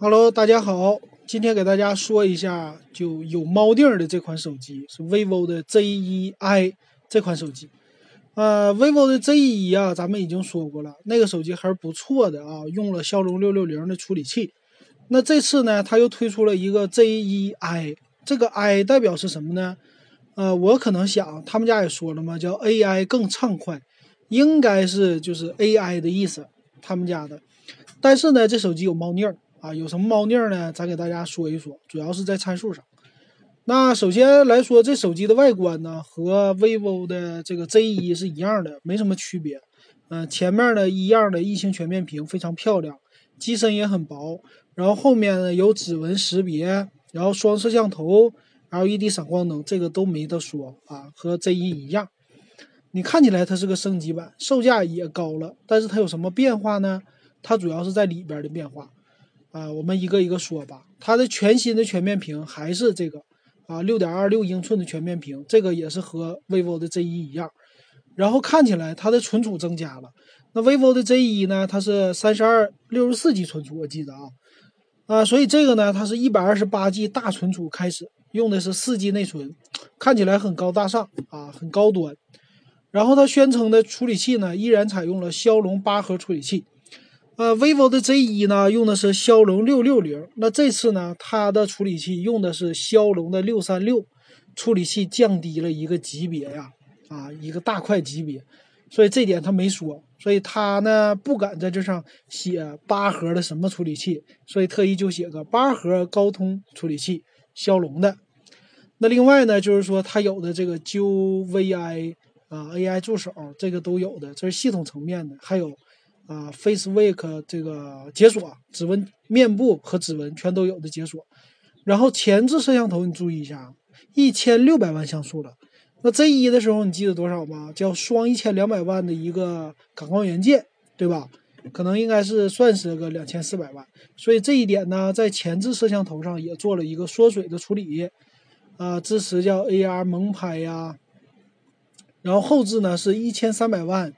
Hello，大家好，今天给大家说一下就有猫腻儿的这款手机是 vivo 的 Z1i 这款手机。呃，vivo 的 Z1 啊，咱们已经说过了，那个手机还是不错的啊，用了骁龙六六零的处理器。那这次呢，它又推出了一个 Z1i，这个 i 代表是什么呢？呃，我可能想，他们家也说了嘛，叫 AI 更畅快，应该是就是 AI 的意思，他们家的。但是呢，这手机有猫腻儿啊，有什么猫腻儿呢？咱给大家说一说，主要是在参数上。那首先来说，这手机的外观呢，和 vivo 的这个 Z1 是一样的，没什么区别。嗯，前面呢一样的异形全面屏，非常漂亮，机身也很薄。然后后面呢有指纹识别，然后双摄像头，LED 闪光灯，这个都没得说啊，和 Z1 一样。你看起来它是个升级版，售价也高了，但是它有什么变化呢？它主要是在里边的变化啊，我们一个一个说吧。它的全新的全面屏还是这个啊，六点二六英寸的全面屏，这个也是和 vivo 的 Z1 一样。然后看起来它的存储增加了，那 vivo 的 Z1 呢，它是三十二六十四 G 存储，我记得啊啊，所以这个呢，它是一百二十八 G 大存储开始，用的是四 G 内存，看起来很高大上啊，很高端。然后它宣称的处理器呢，依然采用了骁龙八核处理器。呃，vivo 的 Z1 呢，用的是骁龙六六零。那这次呢，它的处理器用的是骁龙的六三六，处理器降低了一个级别呀，啊，一个大块级别。所以这点他没说，所以他呢不敢在这上写八核的什么处理器，所以特意就写个八核高通处理器，骁龙的。那另外呢，就是说它有的这个 GoVI 啊，AI 助手这个都有的，这是系统层面的，还有。啊，Face Wake 这个解锁指纹、面部和指纹全都有的解锁，然后前置摄像头你注意一下，一千六百万像素的。那 Z 一的时候你记得多少吗？叫双一千两百万的一个感光元件，对吧？可能应该是算是个两千四百万。所以这一点呢，在前置摄像头上也做了一个缩水的处理，啊，支持叫 AR 萌拍呀。然后后置呢是一千三百万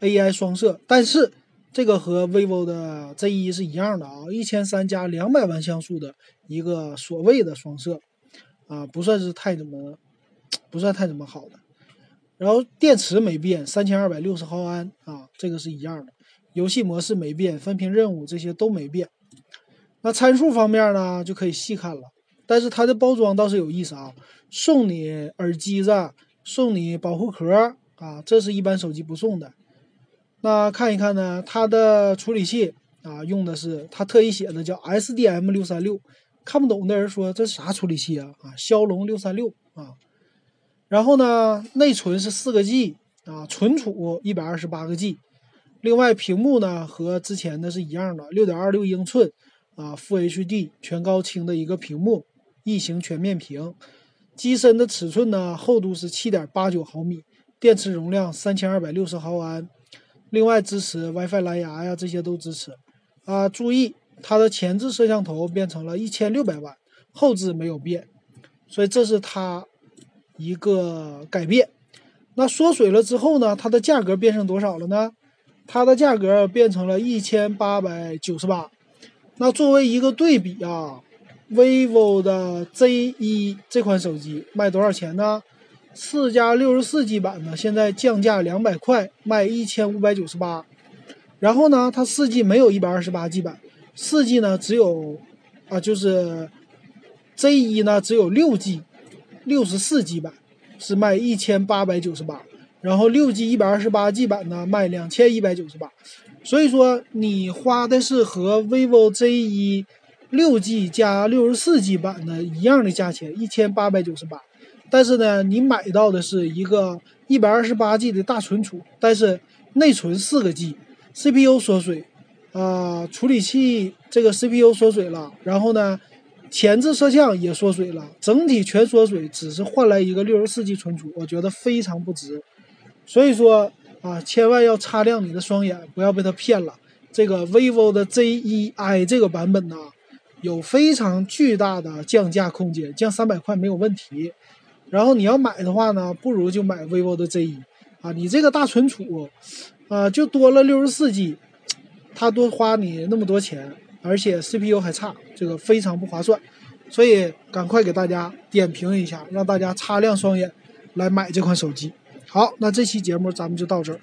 AI 双摄，但是。这个和 vivo 的 Z1 是一样的啊，一千三加两百万像素的一个所谓的双摄，啊，不算是太怎么，不算太怎么好的。然后电池没变，三千二百六十毫安啊，这个是一样的。游戏模式没变，分屏任务这些都没变。那参数方面呢，就可以细看了。但是它的包装倒是有意思啊，送你耳机子，送你保护壳啊，这是一般手机不送的。那看一看呢，它的处理器啊，用的是它特意写的叫 SDM 六三六，看不懂的人说这是啥处理器啊？啊，骁龙六三六啊。然后呢，内存是四个 G 啊，存储一百二十八个 G。另外，屏幕呢和之前的是一样的，六点二六英寸啊，F HD 全高清的一个屏幕，异形全面屏。机身的尺寸呢，厚度是七点八九毫米，电池容量三千二百六十毫安。另外支持 WiFi 蓝牙呀，这些都支持。啊，注意它的前置摄像头变成了一千六百万，后置没有变，所以这是它一个改变。那缩水了之后呢，它的价格变成多少了呢？它的价格变成了一千八百九十八。那作为一个对比啊，vivo 的 Z1 这款手机卖多少钱呢？四加六十四 G 版呢，现在降价两百块，卖一千五百九十八。然后呢，它四 G 没有一百二十八 G 版，四 G 呢只有啊，就是 Z 一呢只有六 G，六十四 G 版是卖一千八百九十八。然后六 G 一百二十八 G 版呢卖两千一百九十八。所以说你花的是和 vivo Z 一六 G 加六十四 G 版的一样的价钱，一千八百九十八。但是呢，你买到的是一个一百二十八 G 的大存储，但是内存四个 G，CPU 缩水，啊，处理器这个 CPU 缩水了，然后呢，前置摄像也缩水了，整体全缩水，只是换来一个六十四 G 存储，我觉得非常不值。所以说啊，千万要擦亮你的双眼，不要被他骗了。这个 vivo 的 Z1i 这个版本呢，有非常巨大的降价空间，降三百块没有问题。然后你要买的话呢，不如就买 vivo 的 Z1，啊，你这个大存储，啊，就多了六十四 G，它多花你那么多钱，而且 CPU 还差，这个非常不划算。所以赶快给大家点评一下，让大家擦亮双眼来买这款手机。好，那这期节目咱们就到这儿。